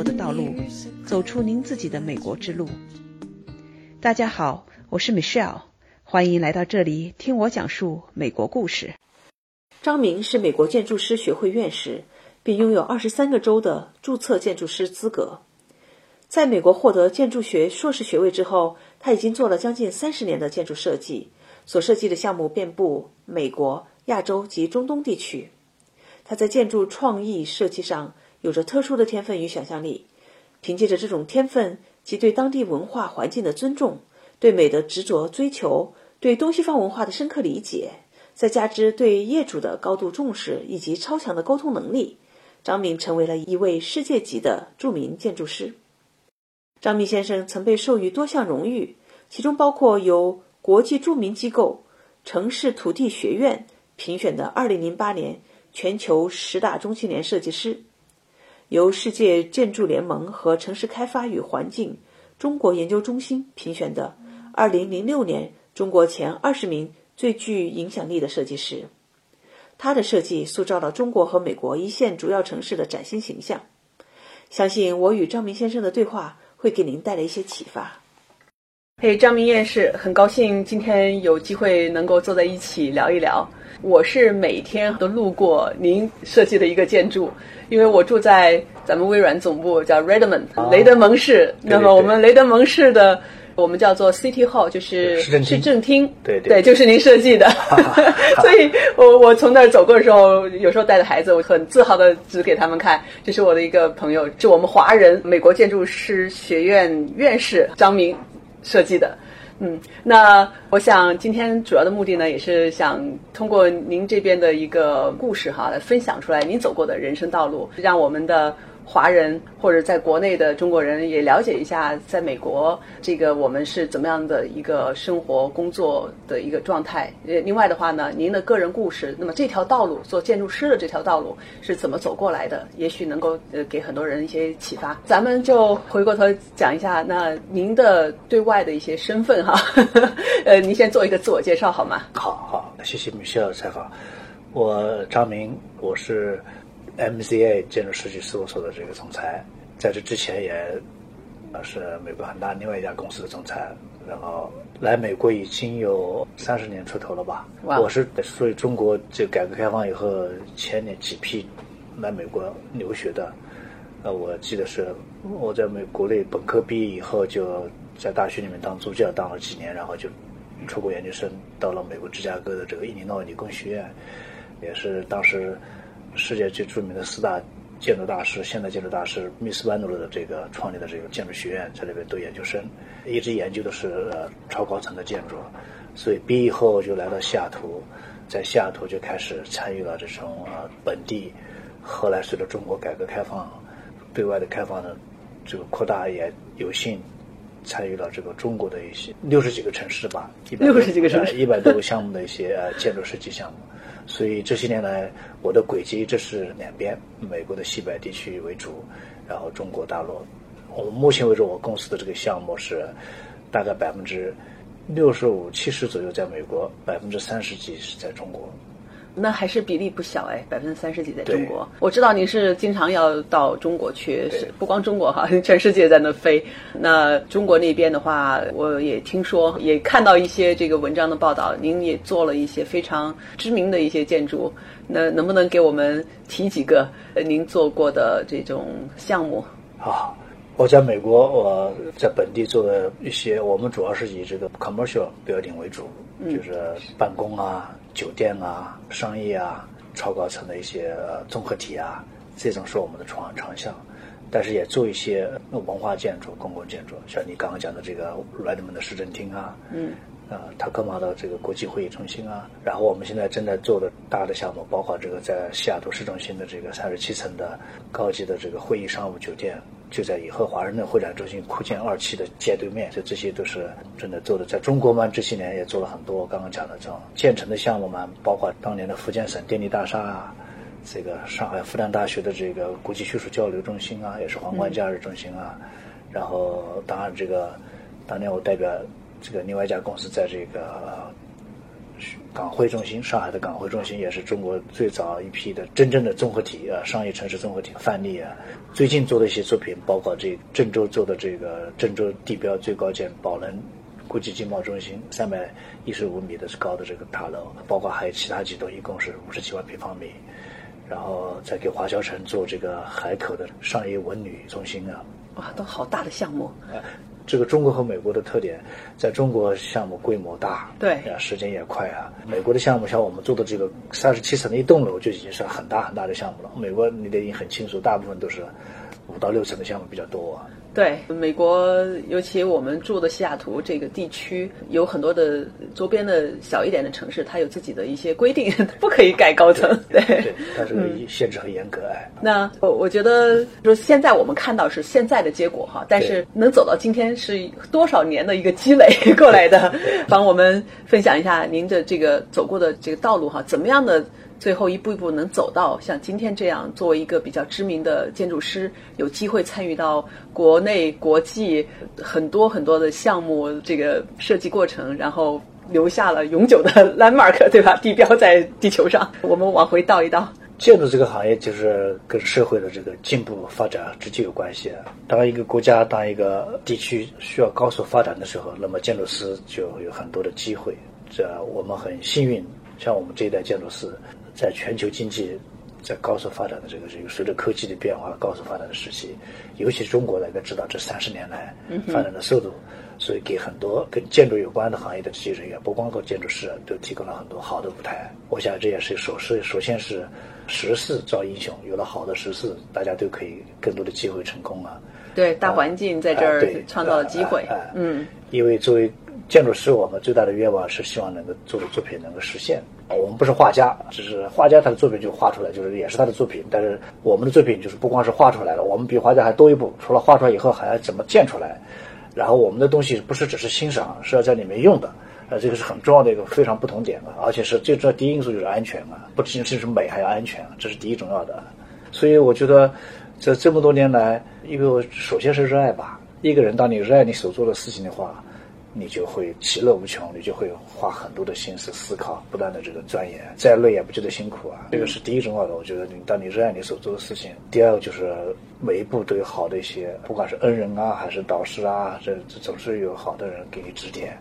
活的道路，走出您自己的美国之路。大家好，我是 Michelle，欢迎来到这里听我讲述美国故事。张明是美国建筑师学会院士，并拥有二十三个州的注册建筑师资格。在美国获得建筑学硕士学位之后，他已经做了将近三十年的建筑设计，所设计的项目遍布美国、亚洲及中东地区。他在建筑创意设计上有着特殊的天分与想象力，凭借着这种天分及对当地文化环境的尊重、对美的执着追求、对东西方文化的深刻理解，再加之对业主的高度重视以及超强的沟通能力，张敏成为了一位世界级的著名建筑师。张明先生曾被授予多项荣誉，其中包括由国际著名机构城市土地学院评选的2008年全球十大中青年设计师，由世界建筑联盟和城市开发与环境中国研究中心评选的二零零六年中国前二十名最具影响力的设计师。他的设计塑造了中国和美国一线主要城市的崭新形象。相信我与张明先生的对话。会给您带来一些启发。嘿，张明院士，很高兴今天有机会能够坐在一起聊一聊。我是每天都路过您设计的一个建筑，因为我住在咱们微软总部，叫 Redmond 雷德蒙市。那么我们雷德蒙市的。我们叫做 City Hall，就是市政厅，对对，就是您设计的。所以我我从那儿走过的时候，有时候带着孩子，我很自豪的指给他们看，这是我的一个朋友，是我们华人美国建筑师学院院士张明设计的。嗯，那我想今天主要的目的呢，也是想通过您这边的一个故事哈，来分享出来您走过的人生道路，让我们的。华人或者在国内的中国人也了解一下，在美国这个我们是怎么样的一个生活工作的一个状态。呃，另外的话呢，您的个人故事，那么这条道路做建筑师的这条道路是怎么走过来的？也许能够呃给很多人一些启发。咱们就回过头讲一下，那您的对外的一些身份哈，呃，您先做一个自我介绍好吗？好好，谢谢米歇尔采访。我张明，我是。MCA 建筑设计事务所的这个总裁，在这之前也，呃，是美国很大另外一家公司的总裁，然后来美国已经有三十年出头了吧。我是属于中国这改革开放以后前年几批来美国留学的，呃，我记得是我在美国内本科毕业以后就在大学里面当助教当了几年，然后就出国研究生到了美国芝加哥的这个伊利诺理工学院，也是当时。世界最著名的四大建筑大师，现代建筑大师密斯班努的这个创立的这个建筑学院，在那边读研究生，一直研究的是呃超高层的建筑，所以毕业后就来到西雅图，在西雅图就开始参与了这种呃本地，后来随着中国改革开放，对外的开放的这个扩大，也有幸参与了这个中国的一些六十几个城市吧，六十几个城市，一百多个项目的一些呃建筑设计项目。所以这些年来，我的轨迹这是两边，美国的西北地区为主，然后中国大陆。我们目前为止，我公司的这个项目是大概百分之六十五、七十左右在美国，百分之三十几是在中国。那还是比例不小哎，百分之三十几在中国。我知道您是经常要到中国去，是不光中国哈，全世界在那飞。那中国那边的话，我也听说，也看到一些这个文章的报道，您也做了一些非常知名的一些建筑。那能不能给我们提几个您做过的这种项目？好，我在美国，我在本地做的一些，我们主要是以这个 commercial building 为主，就是办公啊。酒店啊，商业啊，超高层的一些综合体啊，这种是我们的长长项，但是也做一些文化建筑、公共建筑，像你刚刚讲的这个 Redmond 的市政厅啊，嗯，啊，塔克马的这个国际会议中心啊，然后我们现在正在做的大的项目，包括这个在西雅图市中心的这个三十七层的高级的这个会议商务酒店。就在以后华盛顿会展中心扩建二期的街对面，这这些都是正在做的。在中国嘛，这些年也做了很多刚刚讲的这种建成的项目嘛，包括当年的福建省电力大厦啊，这个上海复旦大学的这个国际学术交流中心啊，也是皇冠假日中心啊。然后，当然这个当年我代表这个另外一家公司在这个港汇中心，上海的港汇中心也是中国最早一批的真正的综合体啊，商业城市综合体范例啊。最近做的一些作品，包括这郑州做的这个郑州地标最高建宝能国际经贸中心，三百一十五米的高的这个大楼，包括还有其他几栋，一共是五十七万平方米。然后再给华侨城做这个海口的商业文旅中心啊，哇，都好大的项目。这个中国和美国的特点，在中国项目规模大，对啊，时间也快啊。美国的项目像我们做的这个三十七层的一栋楼就已经是很大很大的项目了。美国你得很清楚，大部分都是五到六层的项目比较多啊。对，美国尤其我们住的西雅图这个地区，有很多的周边的小一点的城市，它有自己的一些规定，不可以盖高层。对，对，它这个限制很严格哎。那我我觉得，说现在我们看到是现在的结果哈，但是能走到今天是多少年的一个积累过来的？帮我们分享一下您的这个走过的这个道路哈，怎么样的？最后一步一步能走到像今天这样，作为一个比较知名的建筑师，有机会参与到国内、国际很多很多的项目这个设计过程，然后留下了永久的 landmark，对吧？地标在地球上。我们往回倒一倒，建筑这个行业就是跟社会的这个进步发展直接有关系。当一个国家、当一个地区需要高速发展的时候，那么建筑师就有很多的机会。这我们很幸运，像我们这一代建筑师。在全球经济在高速发展的这个这个随着科技的变化高速发展的时期，尤其中国大家知道这三十年来发展的速度，所以给很多跟建筑有关的行业的这些人员，不光靠建筑师，都提供了很多好的舞台。我想这也是首是首先是时势造英雄，有了好的时势，大家都可以更多的机会成功啊。对，大环境在这儿创造了机会。嗯，因为作为建筑师，我们最大的愿望是希望能够做的作品能够实现。我们不是画家，只是画家，他的作品就画出来，就是也是他的作品。但是我们的作品就是不光是画出来了，我们比画家还多一步，除了画出来以后，还要怎么建出来。然后我们的东西不是只是欣赏，是要在里面用的。呃，这个是很重要的一个非常不同点的，而且是最重要第一因素就是安全啊，不仅仅是美，还要安全，这是第一重要的。所以我觉得，这这么多年来，因为我首先是热爱吧。一个人当你热爱你所做的事情的话。你就会其乐无穷，你就会花很多的心思思考，不断的这个钻研，再累也不觉得辛苦啊。这个是第一重要的，我觉得你当你热爱你所做的事情。第二个就是每一步都有好的一些，不管是恩人啊，还是导师啊，这总是有好的人给你指点，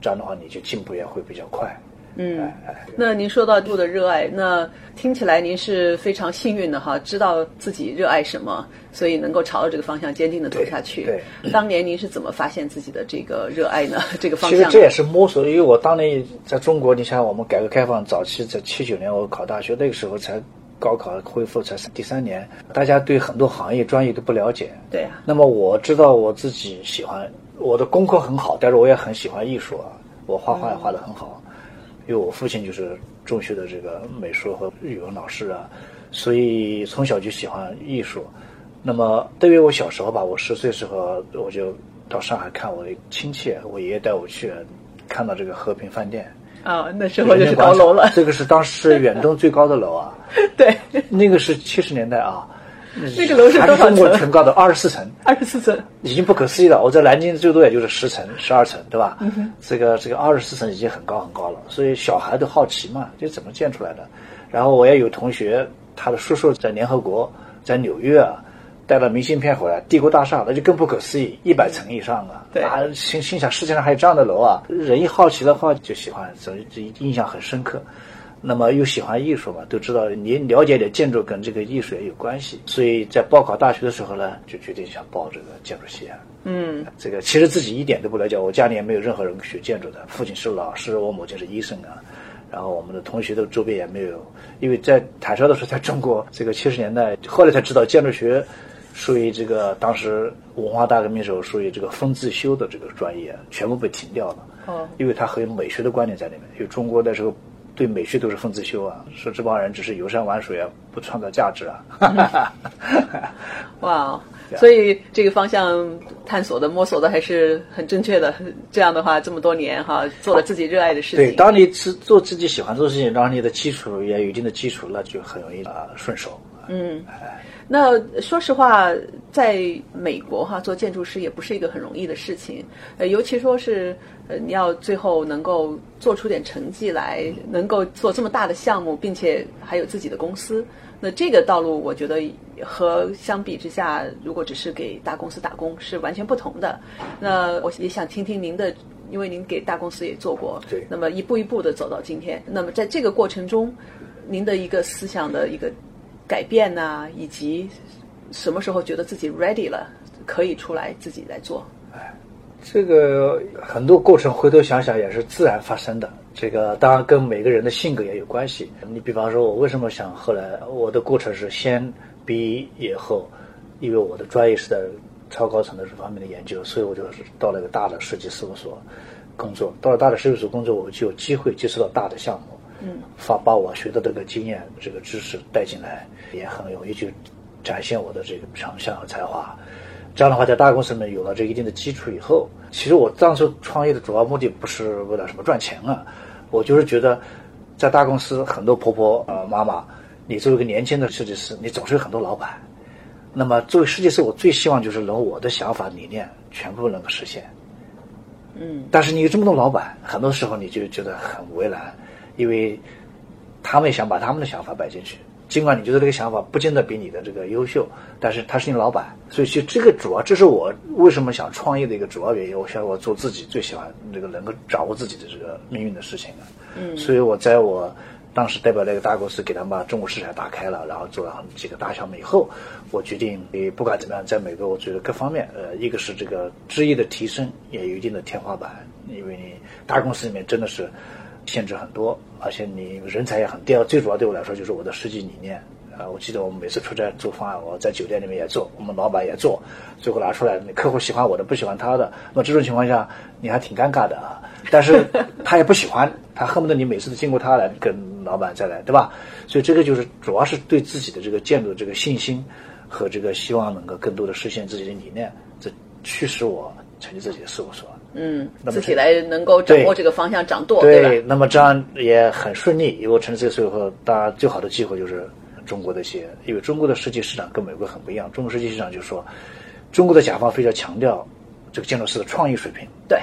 这样的话你就进步也会比较快。嗯，那您说到度的热爱，那听起来您是非常幸运的哈，知道自己热爱什么，所以能够朝着这个方向坚定的走下去。对，当年您是怎么发现自己的这个热爱呢？这个方向？其实这也是摸索，因为我当年在中国，你像我们改革开放早期，在七九年我考大学那个时候才高考恢复才第三年，大家对很多行业专业都不了解。对啊。那么我知道我自己喜欢，我的功课很好，但是我也很喜欢艺术啊，我画画也画得很好。因为我父亲就是中学的这个美术和语文老师啊，所以从小就喜欢艺术。那么对于我小时候吧，我十岁时候我就到上海看我的亲戚，我爷爷带我去看到这个和平饭店。啊，那时候就是高楼了。这个是当时远东最高的楼啊。对，那个是七十年代啊。这个楼是多少层？中国全高的二十四层，二十四层已经不可思议了。我在南京最多也就是十层、十二层，对吧？这个这个二十四层已经很高很高了。所以小孩都好奇嘛，这怎么建出来的？然后我也有同学，他的叔叔在联合国，在纽约啊，带了明信片回来，帝国大厦那就更不可思议，一百层以上啊！对啊，心心想世界上还有这样的楼啊！人一好奇的话就喜欢，所以这印象很深刻。那么又喜欢艺术嘛，都知道你了解点建筑跟这个艺术也有关系，所以在报考大学的时候呢，就决定想报这个建筑系啊。嗯，这个其实自己一点都不了解，我家里也没有任何人学建筑的，父亲是老师，我母亲是医生啊，然后我们的同学的周边也没有，因为在坦率的说，在中国这个七十年代，后来才知道建筑学属于这个当时文化大革命时候属于这个封自修的这个专业，全部被停掉了。哦，因为它很有美学的观念在里面，因为中国那时候。对美学都是奉子修啊，说这帮人只是游山玩水啊，不创造价值啊。哇，所以这个方向探索的、摸索的还是很正确的。这样的话，这么多年哈，做了自己热爱的事情。对，当你是做自己喜欢做的事情，然后你的基础也有一定的基础，那就很容易啊顺手嗯，那说实话，在美国哈做建筑师也不是一个很容易的事情，呃，尤其说是呃你要最后能够做出点成绩来，能够做这么大的项目，并且还有自己的公司，那这个道路我觉得和相比之下，如果只是给大公司打工是完全不同的。那我也想听听您的，因为您给大公司也做过，对。那么一步一步的走到今天，那么在这个过程中，您的一个思想的一个改变呐、以及什么时候觉得自己 ready 了，可以出来自己来做。哎这个很多过程回头想想也是自然发生的。这个当然跟每个人的性格也有关系。你比方说，我为什么想后来我的过程是先毕业后，因为我的专业是在超高层的这方面的研究，所以我就是到了一个大的设计事务所工作。到了大的设计所工作，我就有机会接触到大的项目，嗯，把把我学的这个经验、这个知识带进来，也很容易去展现我的这个长项和才华。这样的话，在大公司里面有了这一定的基础以后，其实我当时创业的主要目的不是为了什么赚钱啊，我就是觉得，在大公司很多婆婆呃妈妈，你作为一个年轻的设计师，你总是有很多老板。那么作为设计师，我最希望就是能我的想法理念全部能够实现。嗯，但是你有这么多老板，很多时候你就觉得很为难，因为他们也想把他们的想法摆进去。尽管你觉得这个想法不见得比你的这个优秀，但是他是你老板，所以其实这个主要这是我为什么想创业的一个主要原因。我想我做自己最喜欢这个能够掌握自己的这个命运的事情啊。嗯，所以我在我当时代表那个大公司给他们把中国市场打开了，然后做了几个大项目以后，我决定，你，不管怎么样，在美国，我觉得各方面，呃，一个是这个职业的提升也有一定的天花板，因为你大公司里面真的是限制很多，而且你人才也很。第二，最主要对我来说就是我的设计理念。啊，我记得我们每次出差做方案，我在酒店里面也做，我们老板也做，最后拿出来，客户喜欢我的，不喜欢他的，那么这种情况下，你还挺尴尬的啊。但是 他也不喜欢，他恨不得你每次都经过他来跟老板再来，对吧？所以这个就是主要是对自己的这个建筑的这个信心和这个希望能够更多的实现自己的理念，这驱使我成立自己的事务所。嗯，自己来能够掌握这个方向掌舵，对，吧？那么这样也很顺利。因为我成立这个时候，当然最好的机会就是中国的一些，因为中国的设计市场跟美国很不一样。中国设计市场就是说，中国的甲方非常强调这个建筑师的创意水平，对，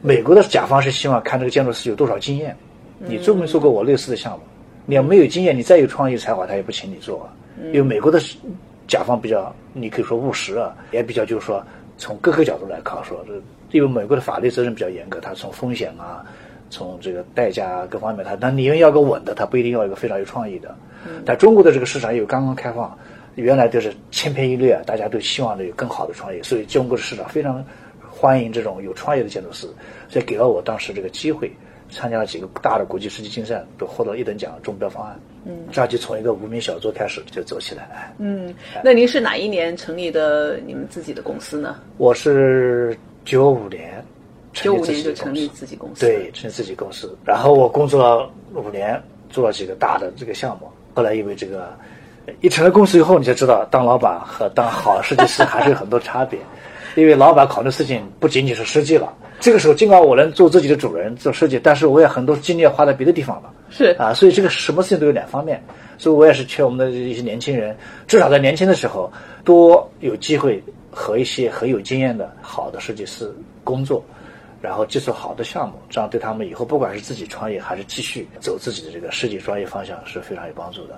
美国的甲方是希望看这个建筑师有多少经验。你做没做过我类似的项目？你要没有经验，你再有创意才华，他也不请你做。因为美国的甲方比较，你可以说务实啊，也比较就是说从各个角度来看说，这因为美国的法律责任比较严格，它从风险啊，从这个代价啊各方面，它那你要个稳的，它不一定要一个非常有创意的。但中国的这个市场又刚刚开放，原来就是千篇一律啊，大家都希望有更好的创意，所以中国的市场非常欢迎这种有创意的建筑师，所以给了我当时这个机会，参加了几个大的国际设计竞赛，都获得一等奖中标方案。嗯，这样就从一个无名小卒开始就走起来。了嗯，那您是哪一年成立的你们自己的公司呢？我是九五年成九五年就成立，自己公司，对，成立自己公司。然后我工作了五年，做了几个大的这个项目。后来因为这个，一成了公司以后，你就知道当老板和当好设计师还是有很多差别。因为老板考虑事情不仅仅是设计了，这个时候尽管我能做自己的主人做设计，但是我也很多精力要花在别的地方了。是啊，所以这个什么事情都有两方面，所以我也是劝我们的一些年轻人，至少在年轻的时候多有机会和一些很有经验的好的设计师工作，然后接触好的项目，这样对他们以后不管是自己创业还是继续走自己的这个设计专业方向是非常有帮助的。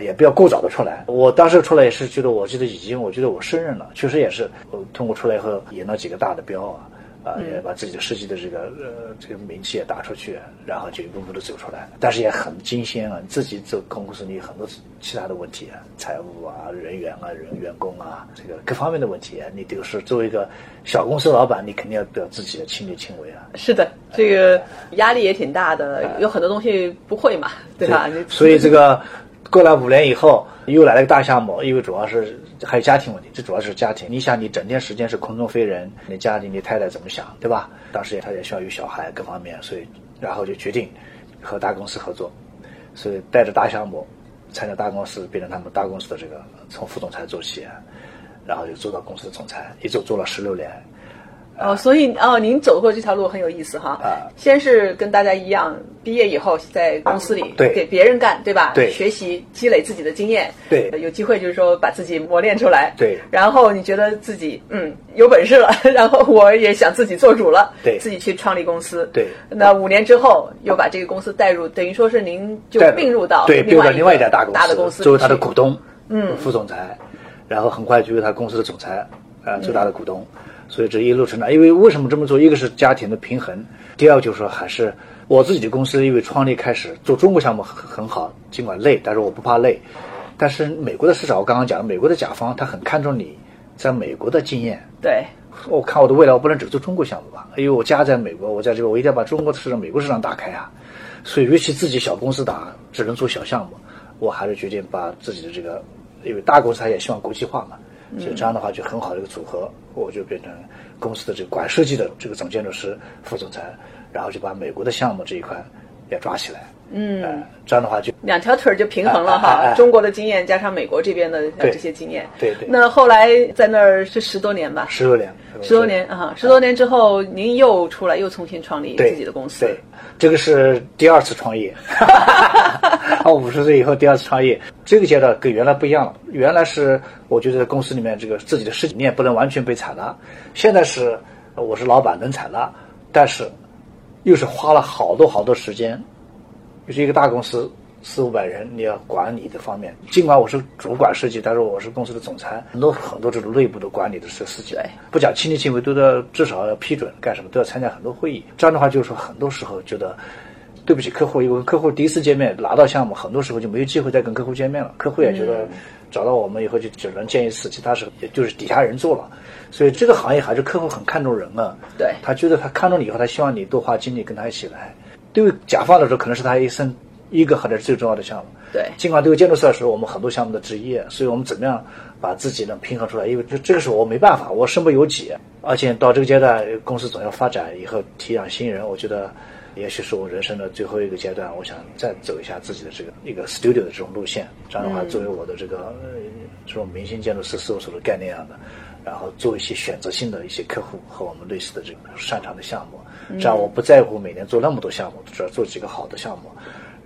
也不要过早的出来。我当时出来也是觉得，我觉得已经，我觉得我胜任了，确实也是。我通过出来以后，赢了几个大的标啊，啊，也把自己的设计的这个呃这个名气也打出去，然后就一步步的走出来。但是也很惊险啊，你自己走公司，你有很多其他的问题啊，财务啊、人员啊、人员工啊，这个各方面的问题，你都是作为一个小公司老板，你肯定要表自己的亲力亲为啊。是的，这个压力也挺大的，有很多东西不会嘛，对吧？你所以这个过了五年以后，又来了个大项目，因为主要是 还有家庭问题，这主要是家庭。你想，你整天时间是空中飞人，你家里你太太怎么想，对吧？当时也他也需要有小孩各方面，所以然后就决定和大公司合作，所以带着大项目参加大公司，变成他们大公司的这个从副总裁做起，然后就做到公司的总裁，一做做了十六年。哦，所以哦，您走过这条路很有意思哈。啊。先是跟大家一样，毕业以后在公司里对。给别人干，对吧？对。学习积累自己的经验，对。有机会就是说把自己磨练出来。对。然后你觉得自己嗯有本事了，然后我也想自己做主了，对。自己去创立公司。对。那五年之后又把这个公司带入，等于说是您就并入。到对并入到另另外一家家大公司，大的公司作为他的股东，嗯，副总裁，然后很快就是他公司的总裁，呃，最大的股东。所以这一路成长，因为为什么这么做？一个是家庭的平衡，第二就是说还是我自己的公司，因为创立开始做中国项目很很好，尽管累，但是我不怕累。但是美国的市场，我刚刚讲了，美国的甲方他很看重你在美国的经验，对我看我的未来，我不能只做中国项目吧？因为我家在美国，我在这边，我一定要把中国的市场、美国市场打开啊。所以，尤其自己小公司打，只能做小项目，我还是决定把自己的这个，因为大公司他也希望国际化嘛，所以这样的话就很好的一个组合，我就变成公司的这个管设计的这个总建筑师、副总裁，然后就把美国的项目这一块也抓起来。嗯、这样的话就两条腿儿就平衡了哈，中国的经验加上美国这边的这些经验。对对那后来在那儿是十多年吧，十多年，十多年啊，十多年之后，您又出来又重新创立自己的公司。对，这个是第二次创业。我 五十岁以后第二次创业，这个阶段跟原来不一样了。原来是我觉得公司里面这个自己的事情念不能完全被采纳，现在是我是老板能采纳，但是又是花了好多好多时间，就是一个大公司。四五百人，你要管理的方面，尽管我是主管设计，但是我是公司的总裁，很多很多这种内部的管理的事事情对，不讲亲力亲为，都要至少要批准干什么，都要参加很多会议。这样的话，就是说很多时候觉得对不起客户，因为客户第一次见面拿到项目，很多时候就没有机会再跟客户见面了。客户也觉得找到我们以后就只能见一次，其他时候也就是底下人做了。所以这个行业还是客户很看重人啊。对他觉得他看重你以后，他希望你多花精力跟他一起来。对于甲方来说，可能是他一生一个或者是最重要的项目。对尽管对于建筑师来说，我们很多项目的职业，所以我们怎么样把自己能平衡出来？因为这这个时候我没办法，我身不由己，而且到这个阶段，公司总要发展，以后提养新人，我觉得也许是我人生的最后一个阶段，我想再走一下自己的这个一个 studio 的这种路线。这样的话，作为我的这个、呃、这种明星建筑师事务所的概念一样的，然后做一些选择性的一些客户和我们类似的这个擅长的项目，这样我不在乎每年做那么多项目，只要做几个好的项目。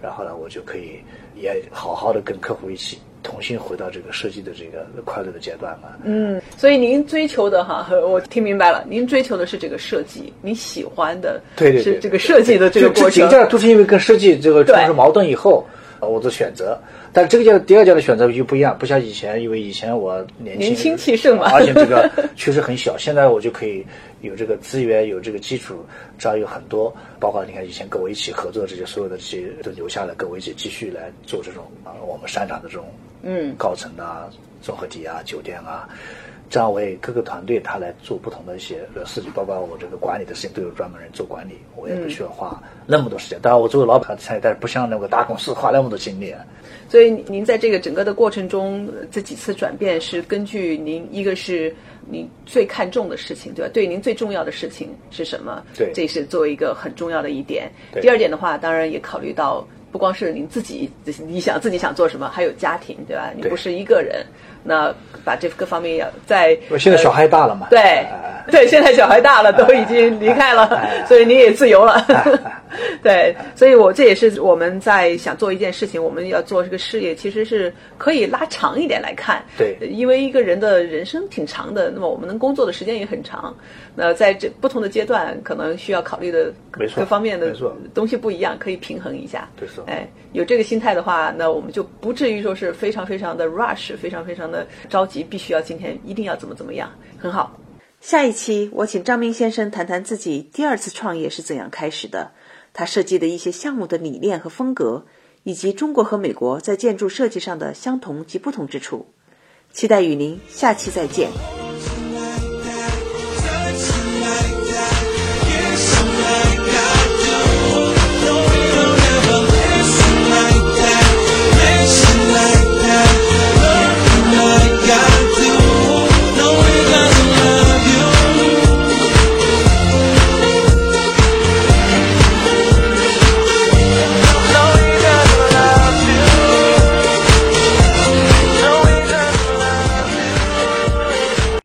然后呢，我就可以也好好的跟客户一起重新回到这个设计的这个快乐的阶段嘛。嗯，所以您追求的哈，我听明白了，您追求的是这个设计，你喜欢的对对对，是这个设计的这个过程。这都是因为跟设计这个产生矛盾以后，呃我的选择。但这个阶第二阶段选择就不一样，不像以前，因为以前我年轻年轻气盛嘛而且这个确实很小。现在我就可以有这个资源，有这个基础，这样有很多，包括你看以前跟我一起合作这些所有的这些都留下来，跟我一起继续来做这种啊我们擅长的这种嗯高层的啊、综合体啊、酒店啊，这样我也各个团队他来做不同的一些呃事情，包括我这个管理的事情都有专门人做管理，我也不需要花那么多时间。当然，我作为老板参与，但是不像那个大公司花那么多精力。啊所以您在这个整个的过程中，呃这几次转变是根据您一个是您最看重的事情，对吧？对您最重要的事情是什么？对这是作为一个很重要的一点。对第二点的话，当然也考虑到不光是您自己，你想自己想做什么，还有家庭，对吧？你不是一个人，那把这各方面要在我现在小孩大了嘛？对哎对，现在小孩大了，都已经离开了，哎所以你也自由了。对，所以我这也是我们在想做一件事情，我们要做这个事业，其实是可以拉长一点来看。对因为一个人的人生挺长的，那么我们能工作的时间也很长。那在这不同的阶段，可能需要考虑的各方面的东西不一样，可以平衡一下。对是哎，有这个心态的话，那我们就不至于说是非常非常的 rush，非常非常的着急，必须要今天一定要怎么怎么样，很好。下一期我请张明先生谈谈自己第二次创业是怎样开始的，他设计的一些项目的理念和风格，以及中国和美国在建筑设计上的相同及不同之处。期待与您下期再见。